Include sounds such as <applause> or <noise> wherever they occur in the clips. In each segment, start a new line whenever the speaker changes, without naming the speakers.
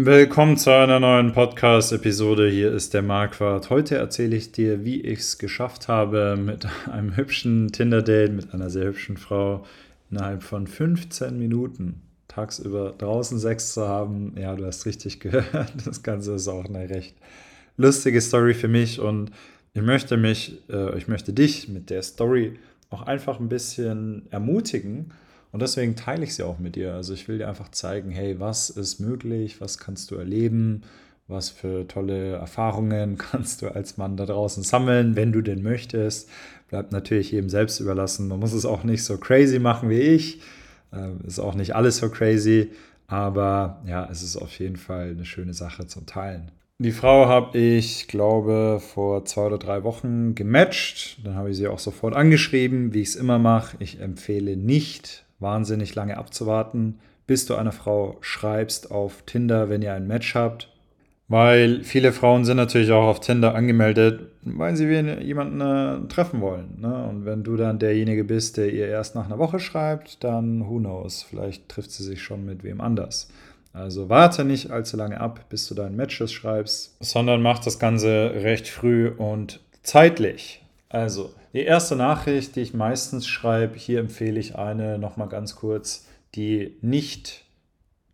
Willkommen zu einer neuen Podcast-Episode. Hier ist der Marquardt. Heute erzähle ich dir, wie ich es geschafft habe, mit einem hübschen Tinder-Date mit einer sehr hübschen Frau innerhalb von 15 Minuten tagsüber draußen Sex zu haben. Ja, du hast richtig <laughs> gehört. Das Ganze ist auch eine recht lustige Story für mich und ich möchte mich, äh, ich möchte dich mit der Story auch einfach ein bisschen ermutigen und deswegen teile ich sie auch mit dir. Also ich will dir einfach zeigen, hey, was ist möglich, was kannst du erleben, was für tolle Erfahrungen <laughs> kannst du als Mann da draußen sammeln, wenn du denn möchtest. Bleibt natürlich jedem selbst überlassen. Man muss es auch nicht so crazy machen wie ich. Ähm, ist auch nicht alles so crazy, aber ja, es ist auf jeden Fall eine schöne Sache zum Teilen. Die Frau habe ich, glaube, vor zwei oder drei Wochen gematcht. Dann habe ich sie auch sofort angeschrieben, wie ich es immer mache. Ich empfehle nicht, wahnsinnig lange abzuwarten, bis du einer Frau schreibst auf Tinder, wenn ihr ein Match habt. Weil viele Frauen sind natürlich auch auf Tinder angemeldet, weil sie jemanden äh, treffen wollen. Ne? Und wenn du dann derjenige bist, der ihr erst nach einer Woche schreibt, dann who knows, vielleicht trifft sie sich schon mit wem anders. Also warte nicht allzu lange ab, bis du deinen Matches schreibst, sondern mach das Ganze recht früh und zeitlich. Also, die erste Nachricht, die ich meistens schreibe, hier empfehle ich eine nochmal ganz kurz, die nicht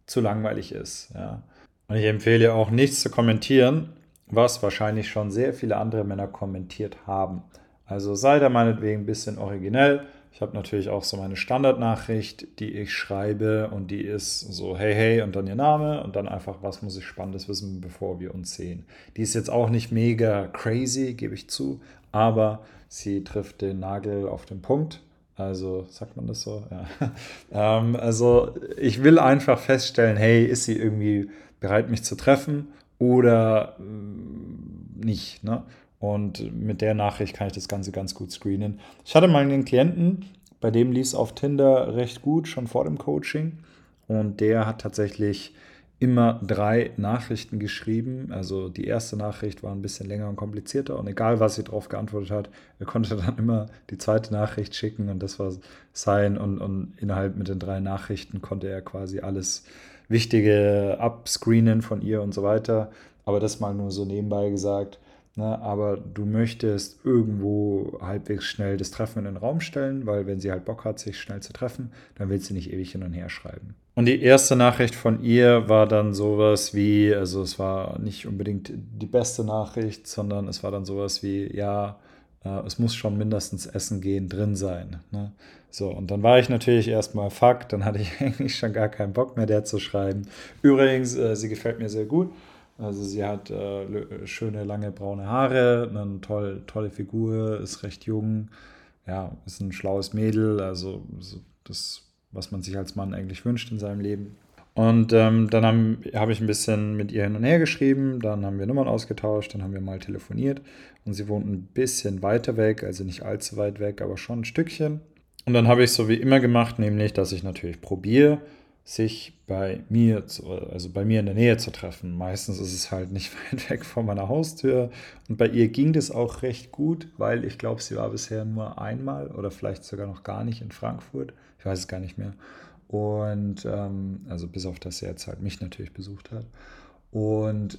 zu langweilig ist. Ja. Und ich empfehle auch nichts zu kommentieren, was wahrscheinlich schon sehr viele andere Männer kommentiert haben. Also sei da meinetwegen ein bisschen originell. Ich habe natürlich auch so meine Standardnachricht, die ich schreibe und die ist so hey hey und dann ihr Name und dann einfach was muss ich spannendes wissen, bevor wir uns sehen. Die ist jetzt auch nicht mega crazy, gebe ich zu, aber sie trifft den Nagel auf den Punkt. Also sagt man das so? Ja. <laughs> ähm, also ich will einfach feststellen, hey, ist sie irgendwie bereit, mich zu treffen oder äh, nicht? Ne? Und mit der Nachricht kann ich das Ganze ganz gut screenen. Ich hatte mal einen Klienten, bei dem lief es auf Tinder recht gut, schon vor dem Coaching. Und der hat tatsächlich immer drei Nachrichten geschrieben. Also die erste Nachricht war ein bisschen länger und komplizierter und egal, was sie darauf geantwortet hat, er konnte <laughs> dann immer die zweite Nachricht schicken und das war sein und, und innerhalb mit den drei Nachrichten konnte er quasi alles Wichtige abscreenen von ihr und so weiter. Aber das mal nur so nebenbei gesagt. Ne, aber du möchtest irgendwo halbwegs schnell das Treffen in den Raum stellen, weil wenn sie halt Bock hat, sich schnell zu treffen, dann will sie nicht ewig hin und her schreiben. Und die erste Nachricht von ihr war dann sowas wie, also es war nicht unbedingt die beste Nachricht, sondern es war dann sowas wie, ja, äh, es muss schon mindestens Essen gehen drin sein. Ne? So, und dann war ich natürlich erstmal fuck, dann hatte ich <laughs> eigentlich schon gar keinen Bock mehr, der zu schreiben. Übrigens, äh, sie gefällt mir sehr gut. Also sie hat äh, schöne lange braune Haare, eine toll, tolle Figur, ist recht jung, ja, ist ein schlaues Mädel, also das, was man sich als Mann eigentlich wünscht in seinem Leben. Und ähm, dann habe hab ich ein bisschen mit ihr hin und her geschrieben, dann haben wir Nummern ausgetauscht, dann haben wir mal telefoniert und sie wohnt ein bisschen weiter weg, also nicht allzu weit weg, aber schon ein Stückchen. Und dann habe ich so wie immer gemacht, nämlich, dass ich natürlich probiere, sich bei mir, zu, also bei mir in der Nähe zu treffen. Meistens ist es halt nicht <laughs> weit weg von meiner Haustür. Und bei ihr ging das auch recht gut, weil ich glaube, sie war bisher nur einmal oder vielleicht sogar noch gar nicht in Frankfurt. Ich weiß es gar nicht mehr. Und ähm, also bis auf das sie jetzt halt mich natürlich besucht hat. Und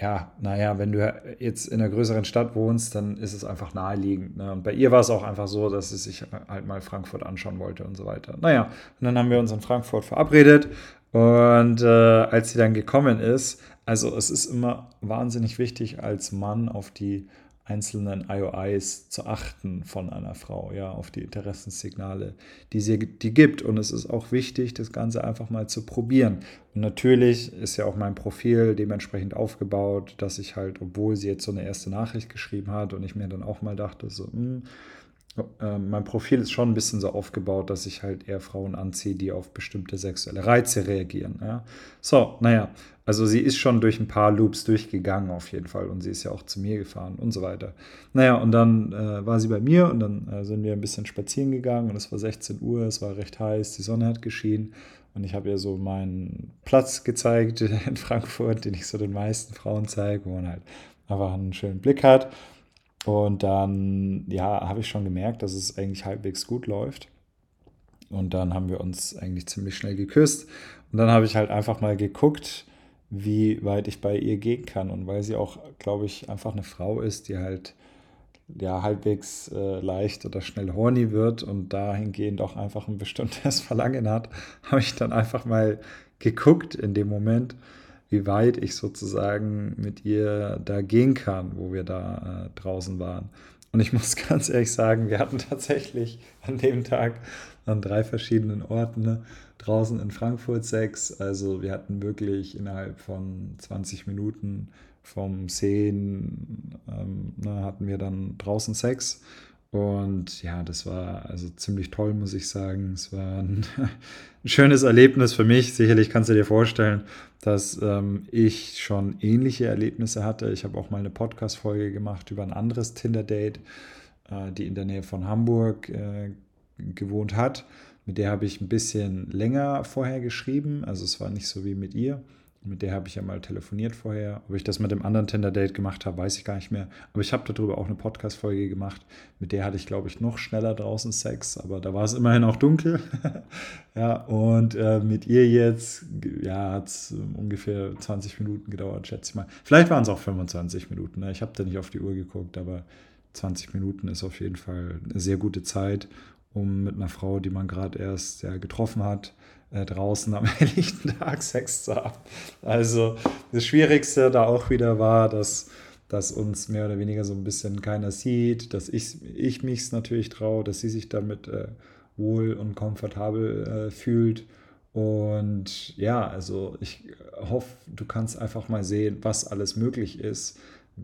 ja, naja, wenn du jetzt in einer größeren Stadt wohnst, dann ist es einfach naheliegend. Ne? Und bei ihr war es auch einfach so, dass sie sich halt mal Frankfurt anschauen wollte und so weiter. Naja, und dann haben wir uns in Frankfurt verabredet. Und äh, als sie dann gekommen ist, also es ist immer wahnsinnig wichtig, als Mann auf die einzelnen IOIs zu achten von einer Frau, ja, auf die Interessenssignale, die sie die gibt. Und es ist auch wichtig, das Ganze einfach mal zu probieren. Und natürlich ist ja auch mein Profil dementsprechend aufgebaut, dass ich halt, obwohl sie jetzt so eine erste Nachricht geschrieben hat und ich mir dann auch mal dachte, so, mh, hm, mein Profil ist schon ein bisschen so aufgebaut, dass ich halt eher Frauen anziehe, die auf bestimmte sexuelle Reize reagieren. Ja. So, naja, also sie ist schon durch ein paar Loops durchgegangen auf jeden Fall und sie ist ja auch zu mir gefahren und so weiter. Naja, und dann äh, war sie bei mir und dann äh, sind wir ein bisschen spazieren gegangen und es war 16 Uhr, es war recht heiß, die Sonne hat geschienen und ich habe ihr so meinen Platz gezeigt <laughs> in Frankfurt, den ich so den meisten Frauen zeige, wo man halt einfach einen schönen Blick hat. Und dann, ja, habe ich schon gemerkt, dass es eigentlich halbwegs gut läuft. Und dann haben wir uns eigentlich ziemlich schnell geküsst. Und dann habe ich halt einfach mal geguckt, wie weit ich bei ihr gehen kann. Und weil sie auch, glaube ich, einfach eine Frau ist, die halt ja halbwegs äh, leicht oder schnell horny wird und dahingehend auch einfach ein bestimmtes <laughs> Verlangen hat, habe ich dann einfach mal geguckt in dem Moment, wie weit ich sozusagen mit ihr da gehen kann, wo wir da äh, draußen waren. Und ich <laughs> muss ganz ehrlich sagen, wir hatten tatsächlich an dem Tag an drei verschiedenen Orten ne, draußen in Frankfurt Sex. Also wir hatten wirklich innerhalb von 20 Minuten vom Sehen ähm, ne, hatten wir dann draußen Sex. Und ja, das war also ziemlich toll, muss ich sagen. Es war ein, ein <laughs> schönes Erlebnis für mich. Sicherlich kannst du dir vorstellen, dass ähm, ich schon ähnliche Erlebnisse hatte. Ich habe auch mal eine Podcast-Folge gemacht über ein anderes Tinder-Date, äh, die in der Nähe von Hamburg äh, gewohnt hat. Mit der habe ich ein bisschen länger vorher geschrieben. Also es war nicht so wie mit ihr. Mit der habe ich ja mal telefoniert vorher. Ob ich das mit dem anderen Tinder-Date gemacht habe, weiß ich gar nicht mehr. Aber ich habe darüber auch eine Podcast-Folge gemacht. Mit der hatte ich, glaube ich, noch schneller draußen Sex, aber da war es immerhin auch dunkel. <laughs> ja, und äh, mit ihr jetzt, ja, hat es ungefähr 20 Minuten gedauert, schätze ich mal. Vielleicht waren es auch 25 Minuten. Ne? Ich habe da nicht auf die Uhr geguckt, aber 20 Minuten ist auf jeden Fall eine sehr gute Zeit, um mit einer Frau, die man gerade erst ja, getroffen hat, äh, draußen am <laughs> helllichten Tag Sex zu haben. Also das Schwierigste da auch wieder war, dass, dass uns mehr oder weniger so ein bisschen keiner sieht, dass ich, ich mich natürlich traue, dass sie sich damit äh, wohl und komfortabel äh, fühlt. Und ja, also ich hoffe, du kannst einfach mal sehen, was alles möglich ist,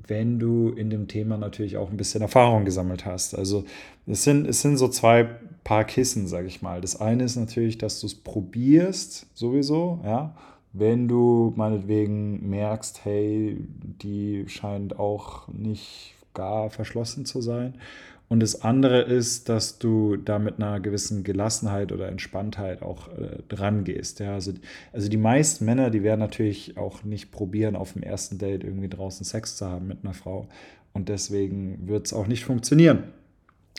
wenn du in dem Thema natürlich auch ein bisschen Erfahrung gesammelt hast. Also es sind, es sind so zwei Paar Kissen, sage ich mal. Das eine ist natürlich, dass du es probierst, sowieso, ja. Wenn du meinetwegen merkst, hey, die scheint auch nicht gar verschlossen zu sein. Und das andere ist, dass du da mit einer gewissen Gelassenheit oder Entspanntheit auch äh, dran gehst. Ja, also, also die meisten Männer, die werden natürlich auch nicht probieren, auf dem ersten Date irgendwie draußen Sex zu haben mit einer Frau. Und deswegen wird es auch nicht funktionieren.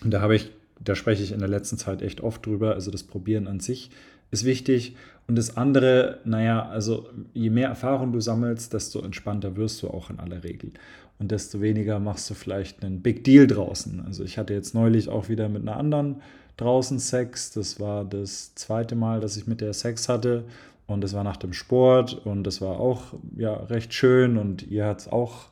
Und da habe ich, da spreche ich in der letzten Zeit echt oft drüber. Also das Probieren an sich ist wichtig. Und das andere, naja, also je mehr Erfahrung du sammelst, desto entspannter wirst du auch in aller Regel und desto weniger machst du vielleicht einen Big Deal draußen. Also ich hatte jetzt neulich auch wieder mit einer anderen draußen Sex. Das war das zweite Mal, dass ich mit der Sex hatte und das war nach dem Sport und das war auch ja recht schön und ihr hat es auch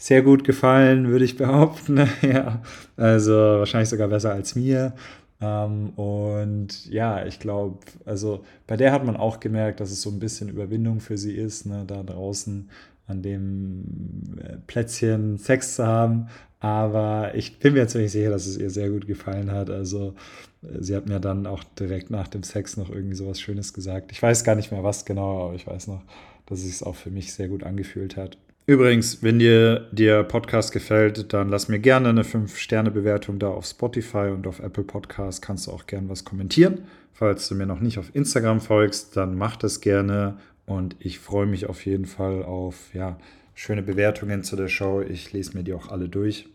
sehr gut gefallen, würde ich behaupten. <laughs> ja, also wahrscheinlich sogar besser als mir. Ähm, und ja, ich glaube, also bei der hat man auch gemerkt, dass es so ein bisschen Überwindung für sie ist, ne, da draußen an dem äh, Plätzchen Sex zu haben. Aber ich bin mir ziemlich sicher, dass es ihr sehr gut gefallen hat. Also äh, sie hat mir dann auch direkt nach dem Sex noch irgendwie sowas Schönes gesagt. Ich weiß gar nicht mehr was genau, aber ich weiß noch, dass es sich auch für mich sehr gut angefühlt hat. Übrigens, wenn dir der Podcast gefällt, dann lass mir gerne eine 5-Sterne-Bewertung da auf Spotify und auf Apple Podcast. Kannst du auch gerne was kommentieren. Falls du mir noch nicht auf Instagram folgst, dann mach das gerne und ich freue mich auf jeden Fall auf ja, schöne Bewertungen zu der Show. Ich lese mir die auch alle durch.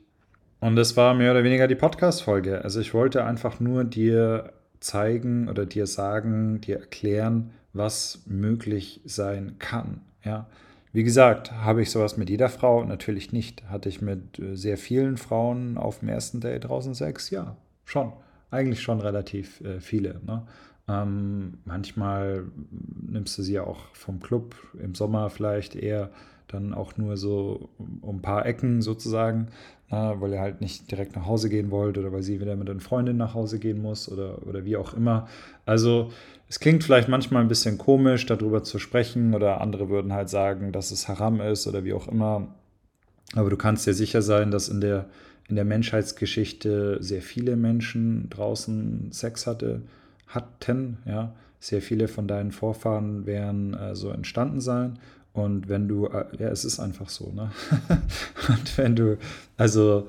Und das war mehr oder weniger die Podcast-Folge. Also ich wollte einfach nur dir zeigen oder dir sagen, dir erklären, was möglich sein kann. Ja. Wie gesagt, habe ich sowas mit jeder Frau? Natürlich nicht. Hatte ich mit äh, sehr vielen Frauen auf dem ersten Date draußen Sex? Ja, schon. Eigentlich schon relativ äh, viele. Ne? Ähm, manchmal nimmst du sie ja auch vom Club im Sommer vielleicht eher dann auch nur so um ein paar Ecken sozusagen, na, weil ihr halt nicht direkt nach Hause gehen wollt oder weil sie wieder mit einer Freundin nach Hause gehen muss oder, oder wie auch immer. Also es klingt vielleicht manchmal ein bisschen komisch, darüber zu sprechen oder andere würden halt sagen, dass es Haram ist oder wie auch immer. Aber du kannst dir sicher sein, dass in der, in der Menschheitsgeschichte sehr viele Menschen draußen Sex hatte hatten. Ja? Sehr viele von deinen Vorfahren werden äh, so entstanden sein. Und wenn du, äh, ja, es ist einfach so, ne? <laughs> und wenn du, also,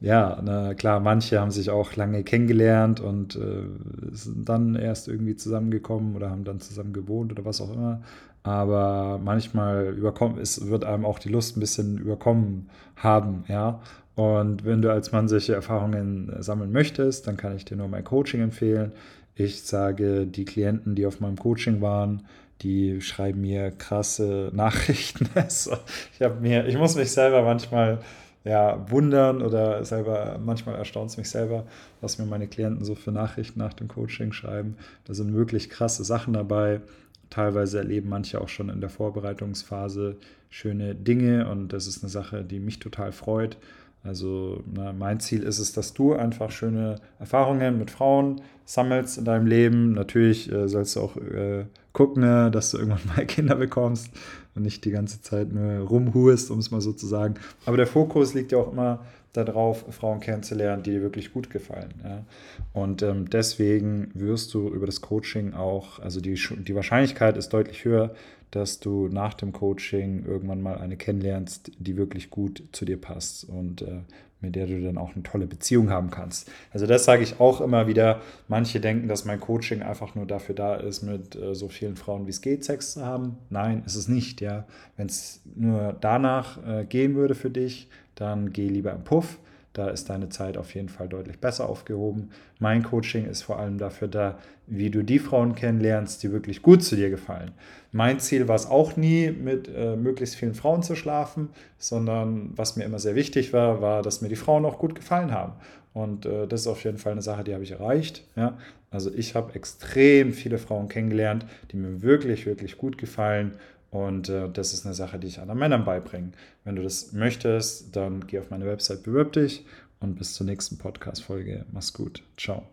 ja, na klar, manche haben sich auch lange kennengelernt und äh, sind dann erst irgendwie zusammengekommen oder haben dann zusammen gewohnt oder was auch immer. Aber manchmal überkommt, es wird einem auch die Lust ein bisschen überkommen haben, ja. Und wenn du als Mann solche Erfahrungen sammeln möchtest, dann kann ich dir nur mein Coaching empfehlen. Ich sage, die Klienten, die auf meinem Coaching waren, die schreiben mir krasse <laughs> Nachrichten. Also, ich habe mir, ich muss mich selber manchmal ja, wundern oder selber, manchmal erstaunt es mich selber, was mir meine Klienten so für Nachrichten nach dem Coaching schreiben. Da sind wirklich krasse Sachen dabei. Teilweise erleben manche auch schon in der Vorbereitungsphase schöne Dinge und das ist eine Sache, die mich total freut. Also na, mein Ziel ist es, dass du einfach schöne Erfahrungen mit Frauen sammelst in deinem Leben. Natürlich äh, sollst du auch äh, gucken, ne, dass du irgendwann <laughs> mal Kinder bekommst und nicht die ganze Zeit nur rumhuest, um es mal so zu sagen. Aber der Fokus liegt ja auch immer darauf, Frauen kennenzulernen, die dir wirklich gut gefallen. Ja? Und ähm, deswegen wirst du über das Coaching auch, also die, die Wahrscheinlichkeit ist deutlich höher, dass du nach dem Coaching irgendwann mal eine kennenlernst, die wirklich gut zu dir passt und äh, mit der du dann auch eine tolle Beziehung haben kannst. Also das sage ich auch immer wieder. Manche denken, dass mein Coaching einfach nur dafür da ist, mit äh, so vielen Frauen wie es geht Sex zu haben. Nein, ist es nicht. Ja, wenn es nur danach äh, gehen würde für dich, dann geh lieber im Puff. Da ist deine Zeit auf jeden Fall deutlich besser aufgehoben. Mein Coaching ist vor allem dafür da, wie du die Frauen kennenlernst, die wirklich gut zu dir gefallen. Mein Ziel war es auch nie, mit äh, möglichst vielen Frauen zu schlafen, sondern was mir immer sehr wichtig war, war, dass mir die Frauen auch gut gefallen haben. Und äh, das ist auf jeden Fall eine Sache, die habe ich erreicht. Ja? Also ich habe extrem viele Frauen kennengelernt, die mir wirklich, wirklich gut gefallen. Und äh, das ist eine Sache, die ich anderen Männern beibringe. Wenn du das möchtest, dann geh auf meine Website, bewirb dich und bis zur nächsten Podcast-Folge. Mach's gut. Ciao.